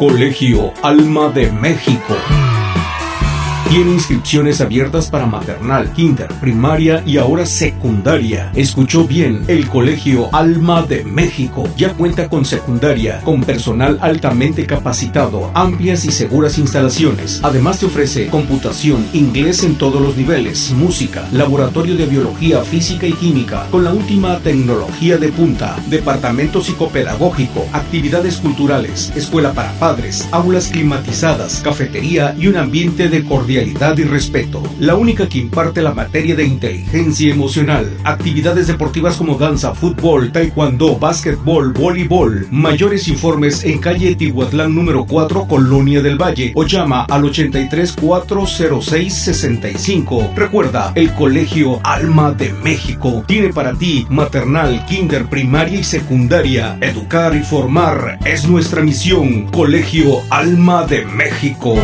Colegio Alma de México. Tiene inscripciones abiertas para maternal, kinder, primaria y ahora secundaria. Escuchó bien, el Colegio Alma de México ya cuenta con secundaria, con personal altamente capacitado, amplias y seguras instalaciones. Además te ofrece computación, inglés en todos los niveles, música, laboratorio de biología, física y química, con la última tecnología de punta, departamento psicopedagógico, actividades culturales, escuela para padres, aulas climatizadas, cafetería y un ambiente de cordialidad y respeto. La única que imparte la materia de inteligencia emocional. Actividades deportivas como danza, fútbol, taekwondo, básquetbol, voleibol. Mayores informes en calle Tihuatlán número 4, Colonia del Valle. O llama al 83 406 65. Recuerda, el Colegio Alma de México tiene para ti maternal, kinder, primaria y secundaria. Educar y formar es nuestra misión. Colegio Alma de México.